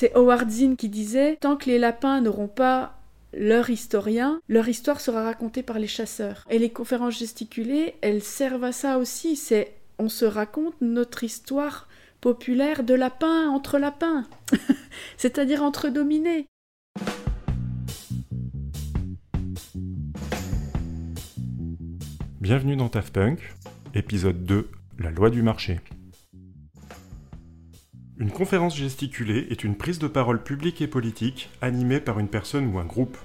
C'est Howard Zinn qui disait Tant que les lapins n'auront pas leur historien, leur histoire sera racontée par les chasseurs. Et les conférences gesticulées, elles servent à ça aussi. C'est on se raconte notre histoire populaire de lapin entre lapins, c'est-à-dire entre dominés. Bienvenue dans TAF Punk, épisode 2, la loi du marché. Une conférence gesticulée est une prise de parole publique et politique animée par une personne ou un groupe.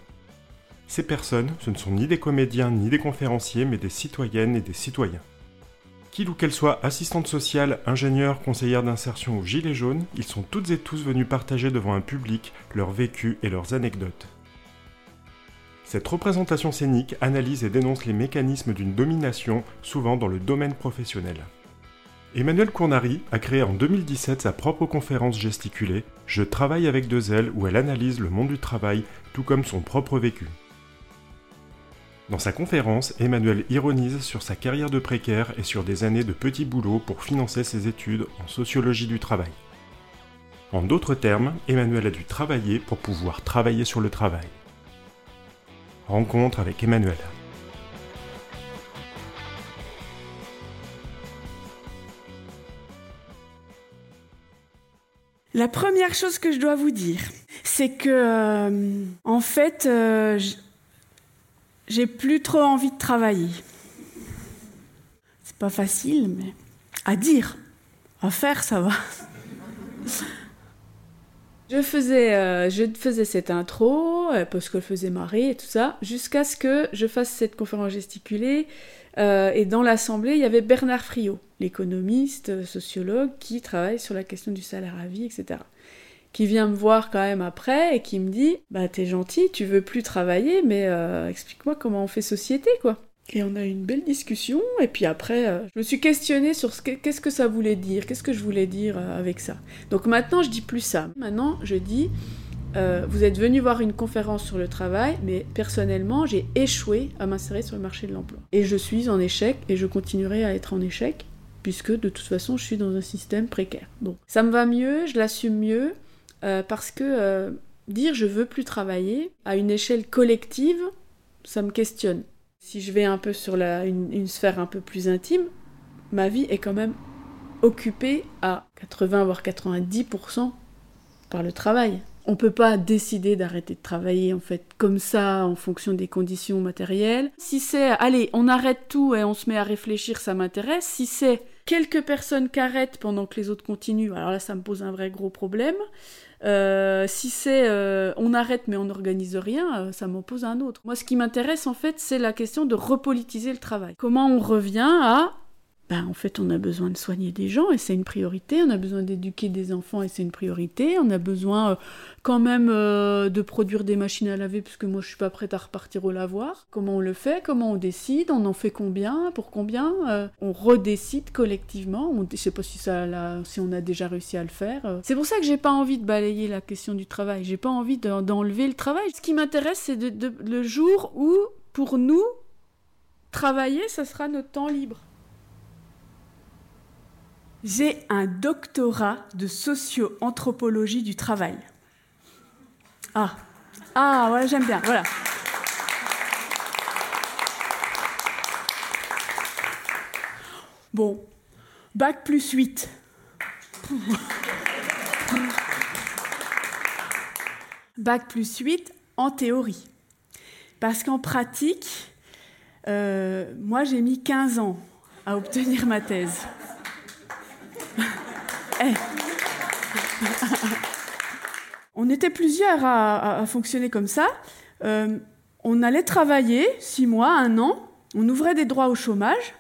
Ces personnes, ce ne sont ni des comédiens ni des conférenciers, mais des citoyennes et des citoyens. Qu'il ou qu'elles soient assistantes sociales, ingénieurs, conseillères d'insertion ou gilets jaunes, ils sont toutes et tous venus partager devant un public leur vécu et leurs anecdotes. Cette représentation scénique analyse et dénonce les mécanismes d'une domination, souvent dans le domaine professionnel. Emmanuel Cournari a créé en 2017 sa propre conférence gesticulée Je travaille avec deux ailes où elle analyse le monde du travail tout comme son propre vécu. Dans sa conférence, Emmanuel ironise sur sa carrière de précaire et sur des années de petits boulots pour financer ses études en sociologie du travail. En d'autres termes, Emmanuel a dû travailler pour pouvoir travailler sur le travail. Rencontre avec Emmanuel. La première chose que je dois vous dire, c'est que, euh, en fait, euh, j'ai plus trop envie de travailler. C'est pas facile, mais à dire, à faire, ça va. Je faisais, euh, je faisais cette intro parce que le faisait marrer et tout ça, jusqu'à ce que je fasse cette conférence gesticulée euh, et dans l'Assemblée, il y avait Bernard Friot, l'économiste, euh, sociologue, qui travaille sur la question du salaire à vie, etc. Qui vient me voir quand même après et qui me dit Bah, t'es gentil, tu veux plus travailler, mais euh, explique-moi comment on fait société, quoi. Et on a eu une belle discussion, et puis après, je me suis questionnée sur ce qu'est-ce que ça voulait dire, qu'est-ce que je voulais dire avec ça. Donc maintenant, je dis plus ça. Maintenant, je dis euh, vous êtes venu voir une conférence sur le travail, mais personnellement, j'ai échoué à m'insérer sur le marché de l'emploi. Et je suis en échec et je continuerai à être en échec, puisque de toute façon, je suis dans un système précaire. Donc, ça me va mieux, je l'assume mieux, euh, parce que euh, dire je veux plus travailler à une échelle collective, ça me questionne. Si je vais un peu sur une sphère un peu plus intime, ma vie est quand même occupée à 80 voire 90% par le travail on peut pas décider d'arrêter de travailler en fait comme ça en fonction des conditions matérielles. Si c'est allez, on arrête tout et on se met à réfléchir, ça m'intéresse. Si c'est quelques personnes qui arrêtent pendant que les autres continuent, alors là ça me pose un vrai gros problème. Euh, si c'est euh, on arrête mais on n'organise rien, euh, ça m'en pose un autre. Moi, ce qui m'intéresse en fait, c'est la question de repolitiser le travail. Comment on revient à ben, en fait, on a besoin de soigner des gens et c'est une priorité. On a besoin d'éduquer des enfants et c'est une priorité. On a besoin euh, quand même euh, de produire des machines à laver puisque moi je suis pas prête à repartir au lavoir. Comment on le fait? Comment on décide? On en fait combien? Pour combien? Euh, On redécide collectivement. On, je sais pas si ça, si on a déjà réussi à le faire. C'est pour ça que j'ai pas envie de balayer la question du travail. J'ai pas envie d'enlever le travail. Ce qui m'intéresse, c'est le jour où, pour nous, travailler, ça sera notre temps libre. J'ai un doctorat de socio-anthropologie du travail. Ah, ah, voilà, j'aime bien, voilà. Bon, bac plus 8. bac plus 8 en théorie. Parce qu'en pratique, euh, moi j'ai mis 15 ans à obtenir ma thèse. Eh. on était plusieurs à, fonctionner comme ça. Euh, on allait travailler six mois, un an, on ouvrait des droits au chômage,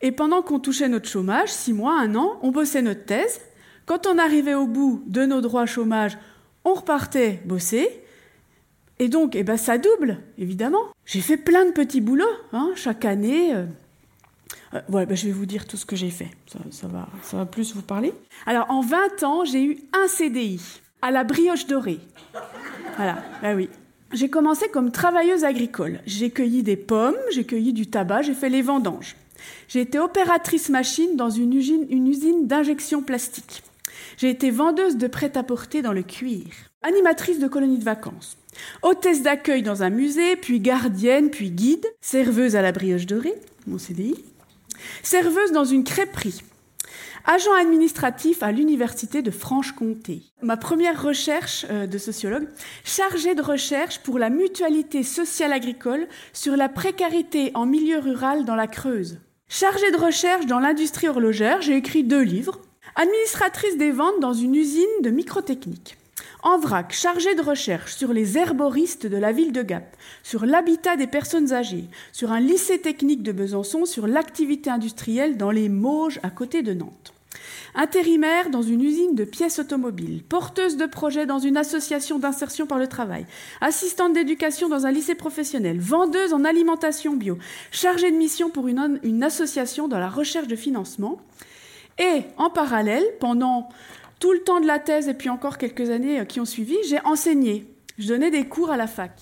et pendant qu'on touchait notre chômage, six mois, un an, on bossait notre thèse. Quand on arrivait au bout de nos droits chômage, on repartait bosser. Et donc, eh ben, ça double, évidemment. J'ai fait plein de petits boulots, hein, chaque année. Euh, euh, ben, je vais vous dire tout ce que j'ai fait. Ça, va, ça va plus vous parler. Alors, en 20 ans, j'ai eu un CDI à la brioche dorée. Voilà, ben oui. J'ai commencé comme travailleuse agricole. J'ai cueilli des pommes, j'ai cueilli du tabac, j'ai fait les vendanges. J'ai été opératrice machine dans une usine, une usine d'injection plastique. J'ai été vendeuse de prêt-à-porter dans le cuir, animatrice de colonies de vacances, hôtesse d'accueil dans un musée, puis gardienne, puis guide, serveuse à la brioche dorée, mon CDI, serveuse dans une crêperie, agent administratif à l'université de Franche-Comté. Ma première recherche euh, de sociologue, chargée de recherche pour la mutualité sociale agricole sur la précarité en milieu rural dans la Creuse. Chargée de recherche dans l'industrie horlogère, j'ai écrit deux livres. Administratrice des ventes dans une usine de microtechnique. En vrac, chargée de recherche sur les herboristes de la ville de Gap, sur l'habitat des personnes âgées, sur un lycée technique de Besançon, sur l'activité industrielle dans les Mauges à côté de Nantes. Intérimaire dans une usine de pièces automobiles, porteuse de projets dans une association d'insertion par le travail, assistante d'éducation dans un lycée professionnel, vendeuse en alimentation bio, chargée de mission pour une association dans la recherche de financement. Et en parallèle, pendant tout le temps de la thèse et puis encore quelques années qui ont suivi, j'ai enseigné. Je donnais des cours à la fac.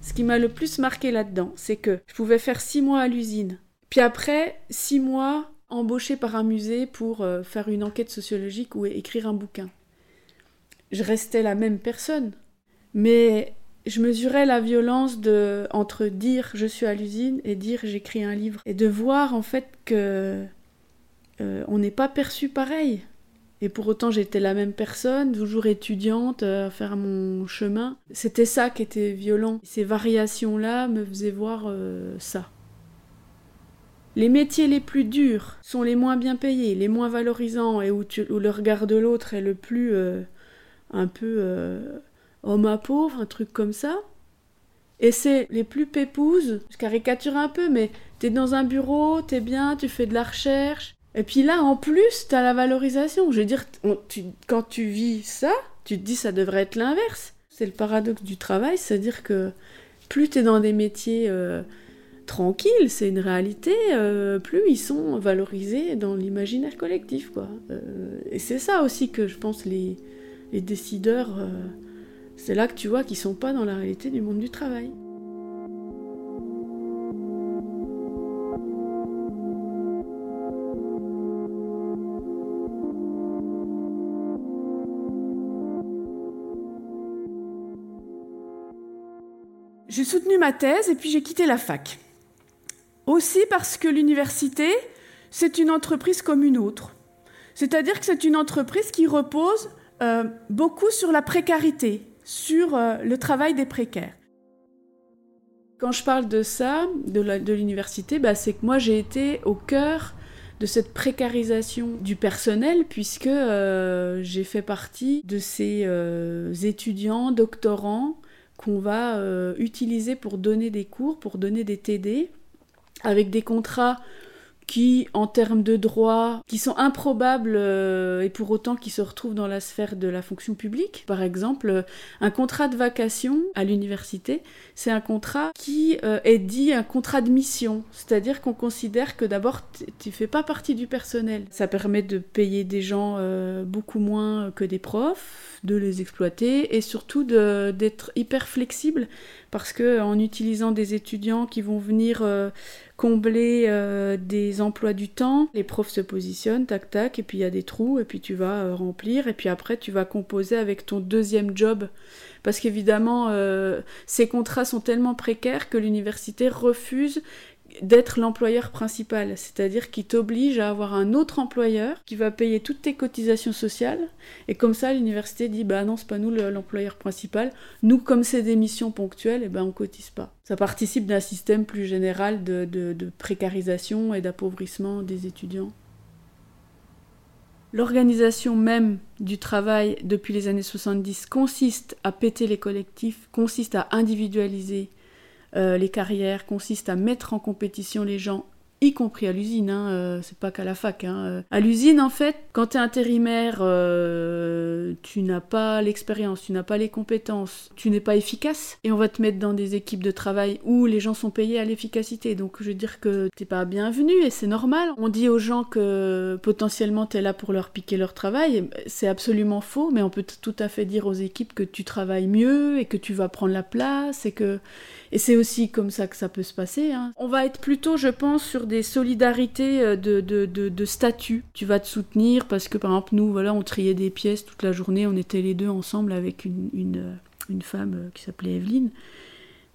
Ce qui m'a le plus marqué là-dedans, c'est que je pouvais faire six mois à l'usine. Puis après, six mois embauché par un musée pour euh, faire une enquête sociologique ou écrire un bouquin. Je restais la même personne, mais je mesurais la violence de entre dire je suis à l'usine et dire j'écris un livre et de voir en fait que euh, on n'est pas perçu pareil. Et pour autant, j'étais la même personne, toujours étudiante, euh, à faire mon chemin. C'était ça qui était violent. Ces variations-là me faisaient voir ça. Les métiers les plus durs sont les moins bien payés, les moins valorisants et où, le regard de l'autre est le plus euh, un peu euh, homme à pauvre, un truc comme ça. Et c'est les plus pépouses, je caricature un peu, mais t'es dans un bureau, t'es bien, tu fais de la recherche. Et puis là, en plus, t'as la valorisation. Je veux dire, quand tu vis ça, tu te dis ça devrait être l'inverse. C'est le paradoxe du travail, c'est-à-dire que plus t'es dans des métiers euh, tranquille, c'est une réalité, euh, plus ils sont valorisés dans l'imaginaire collectif. Quoi. Euh, et c'est ça aussi que je pense les, les décideurs, c'est là que tu vois qu'ils sont pas dans la réalité du monde du travail. J'ai soutenu ma thèse et puis j'ai quitté la fac. Aussi parce que l'université, c'est une entreprise comme une autre. C'est-à-dire que c'est une entreprise qui repose euh, beaucoup sur la précarité, sur euh, le travail des précaires. Quand je parle de ça, de l'université, bah, c'est que moi j'ai été au cœur de cette précarisation du personnel puisque euh, j'ai fait partie de ces étudiants, doctorants qu'on va utiliser pour donner des cours, pour donner des TD avec des contrats qui, en termes de droit, qui sont improbables euh, et pour autant qui se retrouvent dans la sphère de la fonction publique. Par exemple, euh, un contrat de vacation à l'université, c'est un contrat qui euh, est dit un contrat de mission, c'est-à-dire qu'on considère que d'abord tu fais pas partie du personnel. Ça permet de payer des gens beaucoup moins que des profs, de les exploiter et surtout d'être hyper flexible parce que en utilisant des étudiants qui vont venir combler euh, emplois du temps. Les profs se positionnent, tac tac, et puis il y a des trous, et puis tu vas euh, remplir, et puis après tu vas composer avec ton deuxième job. Parce qu'évidemment, euh, ces contrats sont tellement précaires que l'université refuse d'être l'employeur principal, c'est-à-dire qui t'oblige à avoir un autre employeur qui va payer toutes tes cotisations sociales, et comme ça l'université dit bah non c'est pas nous l'employeur principal, nous comme c'est des missions ponctuelles, et eh ben on cotise pas. Ça participe d'un système plus général de, de précarisation et d'appauvrissement des étudiants. L'organisation même du travail depuis les années 70 consiste à péter les collectifs, consiste à individualiser euh, les carrières consistent à mettre en compétition les gens y compris à l'usine, hein, euh, c'est pas qu'à la fac. Hein, euh. À l'usine, en fait, quand tu es intérimaire, euh, tu n'as pas l'expérience, tu n'as pas les compétences, tu n'es pas efficace, et on va te mettre dans des équipes de travail où les gens sont payés à l'efficacité. Donc je veux dire que t'es pas bienvenu, et c'est normal. On dit aux gens que potentiellement tu es là pour leur piquer leur travail, c'est absolument faux, mais on peut tout à fait dire aux équipes que tu travailles mieux, et que tu vas prendre la place, et que... Et c'est aussi comme ça que ça peut se passer. Hein. On va être plutôt, je pense, sur des solidarités euh, de, de, de, statut. Tu vas te soutenir parce que, par exemple, nous, voilà, on triait des pièces toute la journée, on était les deux ensemble avec une, une, une femme qui s'appelait Evelyne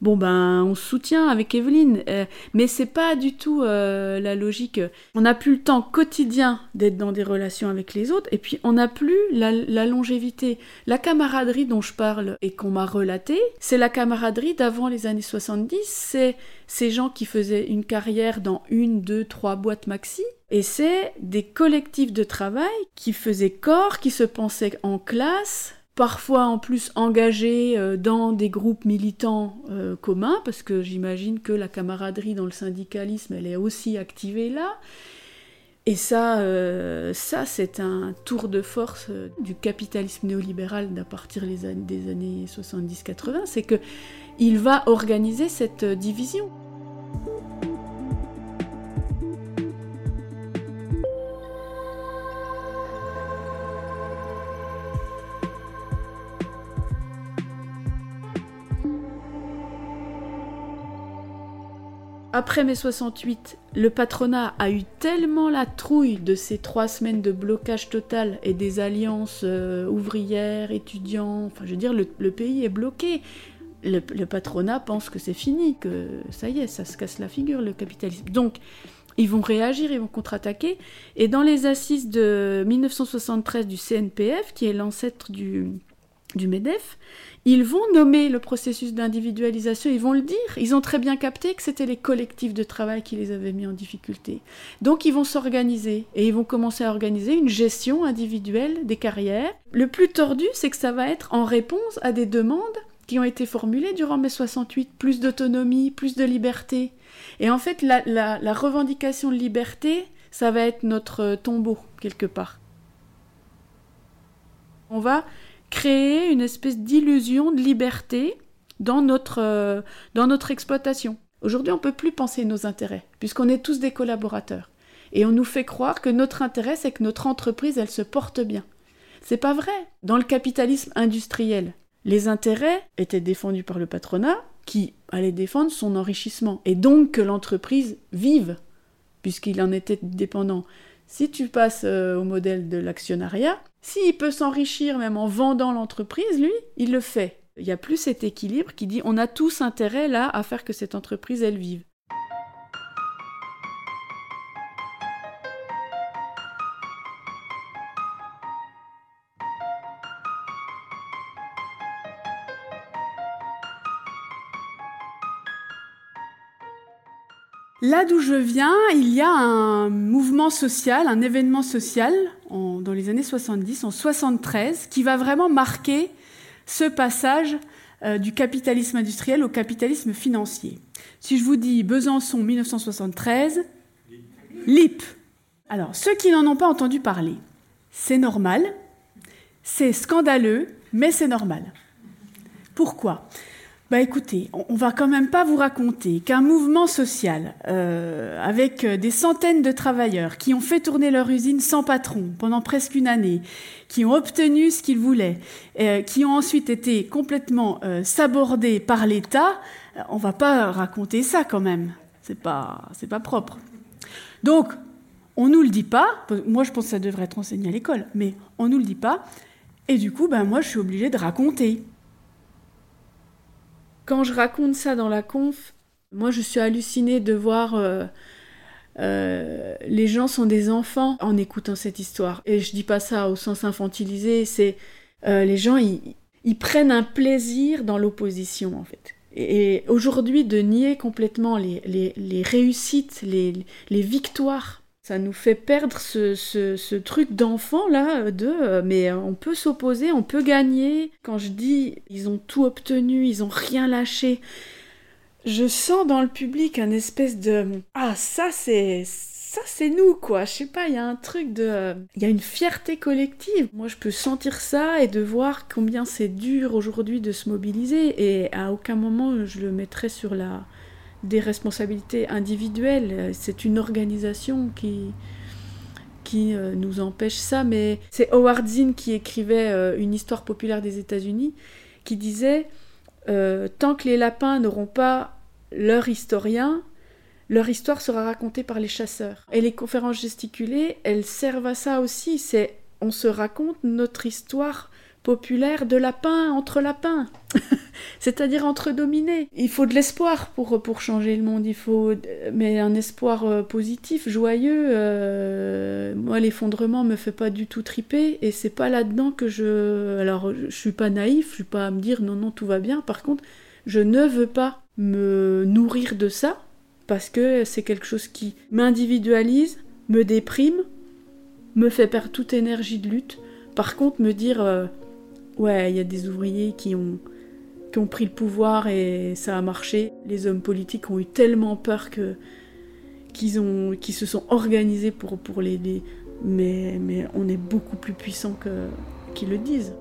bon ben on se soutient avec Evelyne, euh, mais c'est pas du tout euh, la logique. On n'a plus le temps quotidien d'être dans des relations avec les autres, et puis on n'a plus la, longévité. La camaraderie dont je parle et qu'on m'a relaté, c'est la camaraderie d'avant les années 70, c'est ces gens qui faisaient une carrière dans une, deux, trois boîtes maxi, et c'est des collectifs de travail qui faisaient corps, qui se pensaient en classe, parfois en plus engagés euh, dans des groupes militants euh, communs, parce que j'imagine que la camaraderie dans le syndicalisme, elle est aussi activée là. Et ça, euh, ça c'est un tour de force du capitalisme néolibéral d'à partir des années 70-80, c'est que il va organiser cette division. Après mai 68, le patronat a eu tellement la trouille de ces trois semaines de blocage total et des alliances euh, ouvrières, étudiants, enfin je veux dire, le, pays est bloqué. Le, patronat pense que c'est fini, que ça y est, ça se casse la figure, le capitalisme. Donc, ils vont réagir, ils vont contre-attaquer. Et dans les assises de 1973 du CNPF, qui est l'ancêtre du, du MEDEF, ils vont nommer le processus d'individualisation, ils vont le dire. Ils ont très bien capté que c'était les collectifs de travail qui les avaient mis en difficulté. Donc ils vont s'organiser et ils vont commencer à organiser une gestion individuelle des carrières. Le plus tordu, c'est que ça va être en réponse à des demandes qui ont été formulées durant mai 68, plus d'autonomie, plus de liberté. Et en fait, la, la revendication de liberté, ça va être notre tombeau, quelque part. On va créer une espèce d'illusion de liberté dans notre, euh, exploitation. Aujourd'hui, on ne peut plus penser nos intérêts, puisqu'on est tous des collaborateurs. Et on nous fait croire que notre intérêt, c'est que notre entreprise, elle se porte bien. C'est pas vrai. Dans le capitalisme industriel, les intérêts étaient défendus par le patronat, qui allait défendre son enrichissement, et donc que l'entreprise vive, puisqu'il en était dépendant. Si tu passes euh, au modèle de l'actionnariat, s'il peut s'enrichir même en vendant l'entreprise, lui, il le fait. Il n'y a plus cet équilibre qui dit on a tous intérêt là à faire que cette entreprise elle vive. Là d'où je viens, il y a un mouvement social, un événement social dans les années 70, en 73, qui va vraiment marquer ce passage euh, du capitalisme industriel au capitalisme financier. Si je vous dis Besançon 1973, LIP. Alors, ceux qui n'en ont pas entendu parler, c'est normal, c'est scandaleux, mais c'est normal. Pourquoi? Bah écoutez, on va quand même pas vous raconter qu'un mouvement social euh, avec euh, des centaines de travailleurs qui ont fait tourner leur usine sans patron pendant presque une année, qui ont obtenu ce qu'ils voulaient, euh, qui ont ensuite été complètement sabordés par l'État, on va pas raconter ça quand même. C'est pas, c'est pas propre. Donc, on nous le dit pas. Moi, je pense que ça devrait être enseigné à l'école, mais on nous le dit pas. Et du coup, ben moi, je suis obligée de raconter quand je raconte ça dans la conf, moi je suis hallucinée de voir euh, euh, les gens sont des enfants en écoutant cette histoire. Et je dis pas ça au sens infantilisé, c'est euh, les gens ils, prennent un plaisir dans l'opposition en fait. Et, aujourd'hui de nier complètement les, les, réussites, les, les victoires ça nous fait perdre ce, truc d'enfant là, de euh, mais on peut s'opposer, on peut gagner. Quand je dis ils ont tout obtenu, ils ont rien lâché, je sens dans le public un espèce de ah ça c'est ça c'est nous quoi. Je sais pas, il y a un truc de il y a une fierté collective. Moi je peux sentir ça et de voir combien c'est dur aujourd'hui de se mobiliser et à aucun moment je le mettrai sur la des responsabilités individuelles. C'est une organisation qui, qui euh, nous empêche ça, mais c'est Howard Zinn qui écrivait euh, une histoire populaire des États-Unis qui disait euh, Tant que les lapins n'auront pas leur historien, leur histoire sera racontée par les chasseurs. Et les conférences gesticulées, elles servent à ça aussi. C'est on se raconte notre histoire populaire de lapin entre lapins, c'est-à-dire entre dominés. Il faut de l'espoir pour, pour changer le monde, il faut mais un espoir euh, positif, joyeux. Euh, moi, l'effondrement me fait pas du tout triper et c'est pas là-dedans que je. Alors, je suis pas naïf, je suis pas à me dire non non tout va bien. Par contre, je ne veux pas me nourrir de ça parce que c'est quelque chose qui m'individualise, me déprime, me fait perdre toute énergie de lutte. Par contre, me dire euh, ouais, il y a des ouvriers qui ont, qui ont pris le pouvoir et ça a marché. Les hommes politiques ont eu tellement peur que qu'ils ont se sont organisés pour, pour l'aider. Mais, mais on est beaucoup plus puissant qu'ils le disent.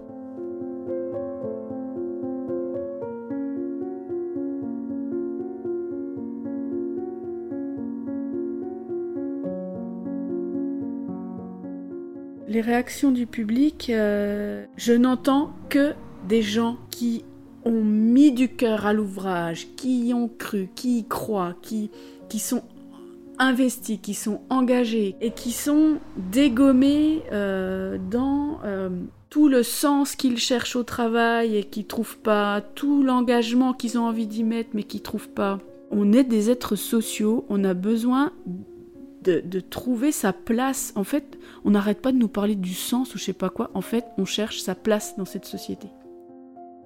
Les réactions du public, euh, je n'entends que des gens qui ont mis du cœur à l'ouvrage, qui y ont cru, qui y croient, qui, qui sont investis, qui sont engagés et qui sont dégommés euh, dans euh, tout le sens qu'ils cherchent au travail et qui trouvent pas, tout l'engagement qu'ils ont envie d'y mettre mais qui trouvent pas. On est des êtres sociaux, on a besoin de, trouver sa place. En fait, on n'arrête pas de nous parler du sens ou je sais pas quoi. En fait, on cherche sa place dans cette société.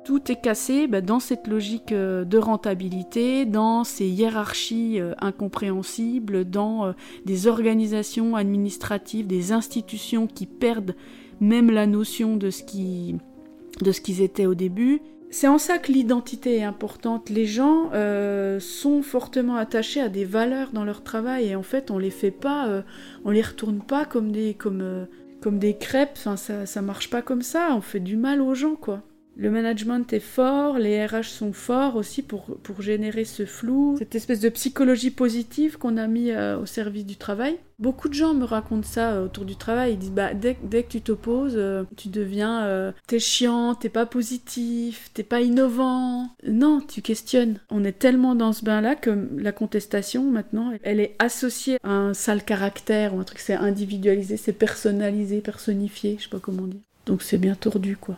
Tout est cassé bah, dans cette logique euh, de rentabilité, dans ces hiérarchies euh, incompréhensibles, dans euh, des organisations administratives, des institutions qui perdent même la notion de ce qu'ils étaient au début. C'est en ça que l'identité est importante. Les gens euh, sont fortement attachés à des valeurs dans leur travail et en fait on les fait pas, euh, on les retourne pas comme des comme euh, comme des crêpes. Enfin ça ça marche pas comme ça. On fait du mal aux gens quoi. Le management est fort, les RH sont forts aussi pour, pour générer ce flou, cette espèce de psychologie positive qu'on a mis euh, au service du travail. Beaucoup de gens me racontent ça euh, autour du travail. Ils disent bah dès, que tu t'opposes, euh, tu deviens t'es chiant, t'es pas positif, t'es pas innovant. Non, tu questionnes. On est tellement dans ce bain là que la contestation maintenant, elle est associée à un sale caractère ou un truc c'est individualisé, c'est personnalisé, personnifié, je sais pas comment dire. Donc c'est bien tordu quoi.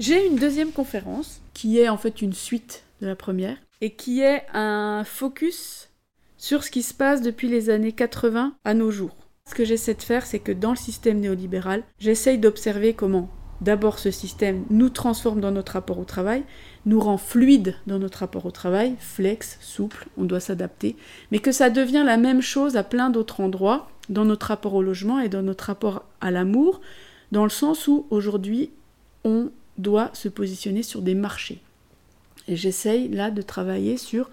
J'ai une deuxième conférence qui est en fait une suite de la première et qui est un focus sur ce qui se passe depuis les années 80 à nos jours. Ce que j'essaie de faire, c'est que dans le système néolibéral, j'essaye d'observer comment d'abord ce système nous transforme dans notre rapport au travail, nous rend fluide dans notre rapport au travail, flex, souple, on doit s'adapter, mais que ça devient la même chose à plein d'autres endroits, dans notre rapport au logement et dans notre rapport à l'amour, dans le sens où aujourd'hui on doit se positionner sur des marchés. Et j'essaye là de travailler sur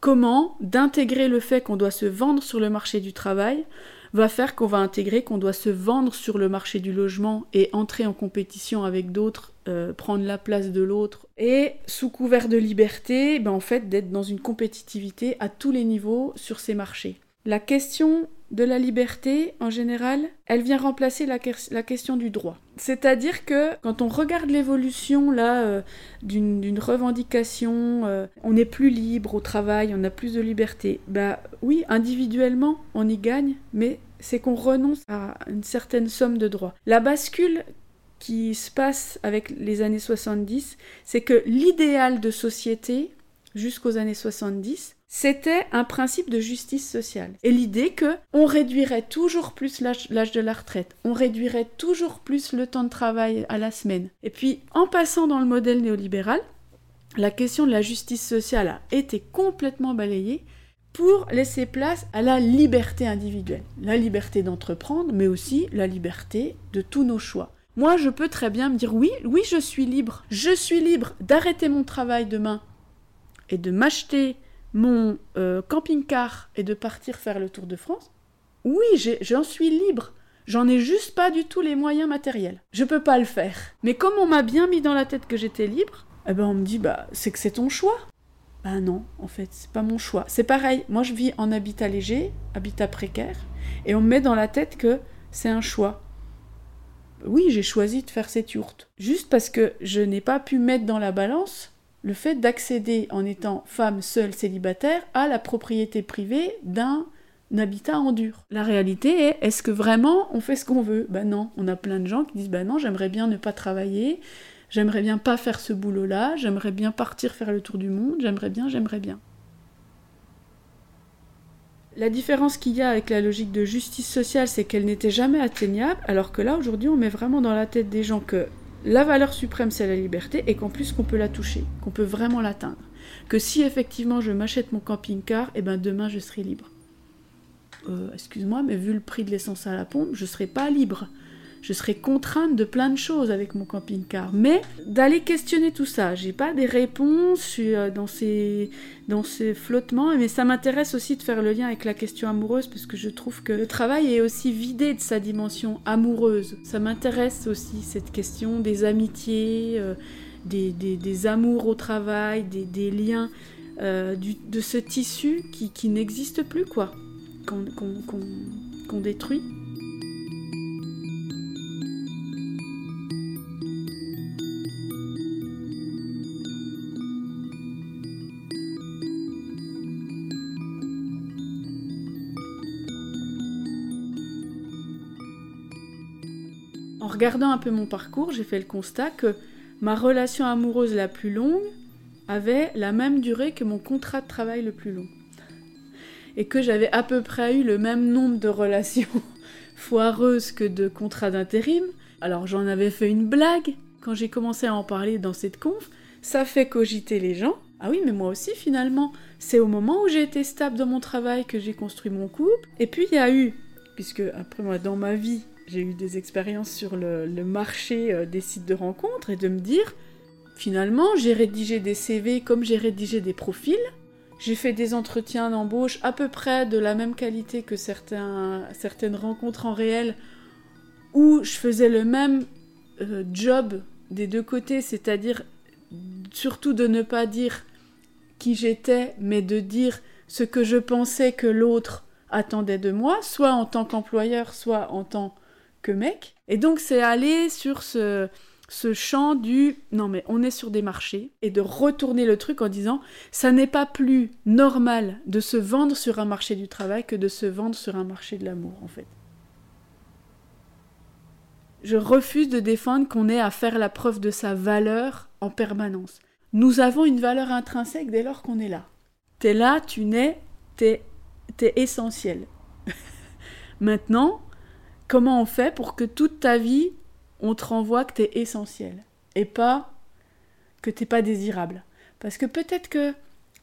comment d'intégrer le fait qu'on doit se vendre sur le marché du travail va faire qu'on va intégrer qu'on doit se vendre sur le marché du logement et entrer en compétition avec d'autres, euh, prendre la place de l'autre. Et sous couvert de liberté, ben en fait d'être dans une compétitivité à tous les niveaux sur ces marchés. La question de la liberté, en général, elle vient remplacer la, question du droit. C'est-à-dire que quand on regarde l'évolution là euh, d'une revendication, euh, on est plus libre au travail, on a plus de liberté. Bah oui, individuellement, on y gagne, mais c'est qu'on renonce à une certaine somme de droits. La bascule qui se passe avec les années 70, c'est que l'idéal de société jusqu'aux années 70, c'était un principe de justice sociale. Et l'idée que on réduirait toujours plus l'âge de la retraite, on réduirait toujours plus le temps de travail à la semaine. Et puis, en passant dans le modèle néolibéral, la question de la justice sociale a été complètement balayée pour laisser place à la liberté individuelle. La liberté d'entreprendre, mais aussi la liberté de tous nos choix. Moi, je peux très bien me dire oui, oui, je suis libre. Je suis libre d'arrêter mon travail demain et de m'acheter mon euh, camping-car et de partir faire le tour de France, oui, j'en suis libre. J'en ai juste pas du tout les moyens matériels. Je peux pas le faire. Mais comme on m'a bien mis dans la tête que j'étais libre, eh ben on me dit bah c'est que c'est ton choix. Bah non, en fait, c'est pas mon choix. C'est pareil, moi je vis en habitat léger, habitat précaire, et on me met dans la tête que c'est un choix. Oui, j'ai choisi de faire cette yourte. Juste parce que je n'ai pas pu mettre dans la balance le fait d'accéder en étant femme seule célibataire à la propriété privée d'un habitat en dur. La réalité est, est-ce que vraiment on fait ce qu'on veut? Ben non, on a plein de gens qui disent ben non, j'aimerais bien ne pas travailler, j'aimerais bien pas faire ce boulot-là, j'aimerais bien partir faire le tour du monde, j'aimerais bien, j'aimerais bien. La différence qu'il y a avec la logique de justice sociale, c'est qu'elle n'était jamais atteignable, alors que là, aujourd'hui, on met vraiment dans la tête des gens que la valeur suprême, c'est la liberté, et qu'en plus, qu'on peut la toucher, qu'on peut vraiment l'atteindre. Que si effectivement je m'achète mon camping-car, et eh ben demain, je serai libre. Euh, excuse-moi, mais vu le prix de l'essence à la pompe, je ne serai pas libre je serais contrainte de plein de choses avec mon camping-car. Mais d'aller questionner tout ça, j'ai pas des réponses, euh, dans ces, dans ces flottements, mais ça m'intéresse aussi de faire le lien avec la question amoureuse parce que je trouve que le travail est aussi vidé de sa dimension amoureuse. Ça m'intéresse aussi cette question des amitiés, euh, des, amours au travail, des, liens. Euh, de ce tissu qui, n'existe plus, quoi, qu'on détruit. Regardant un peu mon parcours, j'ai fait le constat que ma relation amoureuse la plus longue avait la même durée que mon contrat de travail le plus long. Et que j'avais à peu près eu le même nombre de relations foireuses que de contrats d'intérim. Alors j'en avais fait une blague quand j'ai commencé à en parler dans cette conf. Ça fait cogiter les gens. Ah oui, mais moi aussi finalement, c'est au moment où j'ai été stable dans mon travail que j'ai construit mon couple. Et puis il y a eu, puisque après moi dans ma vie, j'ai eu des expériences sur le, marché euh, des sites de rencontres et de me dire, finalement, j'ai rédigé des CV comme j'ai rédigé des profils. J'ai fait des entretiens d'embauche à peu près de la même qualité que certains, certaines rencontres en réel où je faisais le même euh, job des deux côtés, c'est-à-dire surtout de ne pas dire qui j'étais, mais de dire ce que je pensais que l'autre attendait de moi, soit en tant qu'employeur, soit en tant mec. Et donc c'est aller sur ce, ce champ du non mais on est sur des marchés et de retourner le truc en disant ça n'est pas plus normal de se vendre sur un marché du travail que de se vendre sur un marché de l'amour en fait. Je refuse de défendre qu'on ait à faire la preuve de sa valeur en permanence. Nous avons une valeur intrinsèque dès lors qu'on est là. T'es là, tu nais, t'es es essentiel. Maintenant, Comment on fait pour que toute ta vie, on te renvoie que t'es essentiel et pas que t'es pas désirable Parce que peut-être que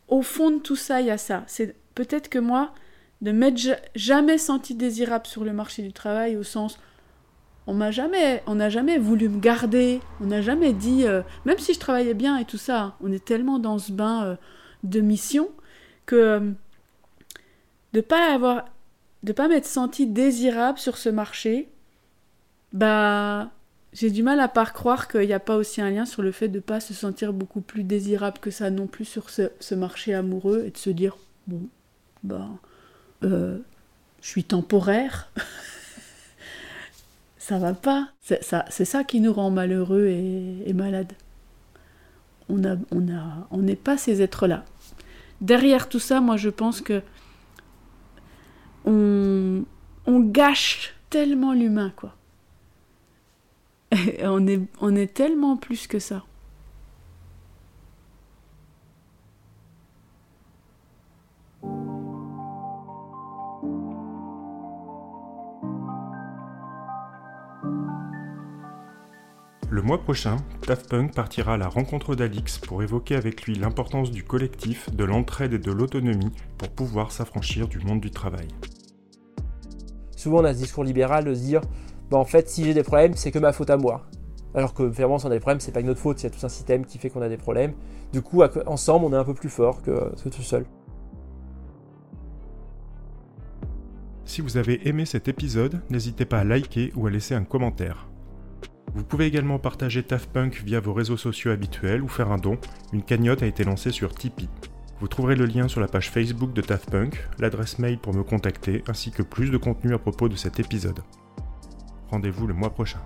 au fond de tout ça, il y a ça. C'est peut-être que moi, ne m'être jamais senti désirable sur le marché du travail au sens on m'a jamais on n'a jamais voulu me garder on n'a jamais dit euh, même si je travaillais bien et tout ça hein, on est tellement dans ce bain euh, de mission que euh, de pas avoir de pas m'être senti désirable sur ce marché, bah j'ai du mal à pas croire qu'il n'y a pas aussi un lien sur le fait de pas se sentir beaucoup plus désirable que ça non plus sur ce, marché amoureux et de se dire bon bah euh, je suis temporaire. Ça va pas. C'est ça, ça qui nous rend malheureux et, et malades. On a on a on n'est pas ces êtres là derrière tout ça moi je pense que on, gâche tellement l'humain, quoi. on, est, tellement plus que ça. Le mois prochain, Daft Punk partira à la rencontre d'Alix pour évoquer avec lui l'importance du collectif, de l'entraide et de l'autonomie pour pouvoir s'affranchir du monde du travail. Souvent on a ce discours libéral de se dire bah en fait si j'ai des problèmes c'est que ma faute à moi. Alors que vraiment si on a des problèmes c'est pas que notre faute, il y a tout un système qui fait qu'on a des problèmes. Du coup ensemble on est un peu plus fort que, tout seul. Si vous avez aimé cet épisode, n'hésitez pas à liker ou à laisser un commentaire. Vous pouvez également partager TAFPunk via vos réseaux sociaux habituels ou faire un don. Une cagnotte a été lancée sur Tipeee. Vous trouverez le lien sur la page Facebook de TAFPunk, l'adresse mail pour me contacter, ainsi que plus de contenu à propos de cet épisode. Rendez-vous le mois prochain.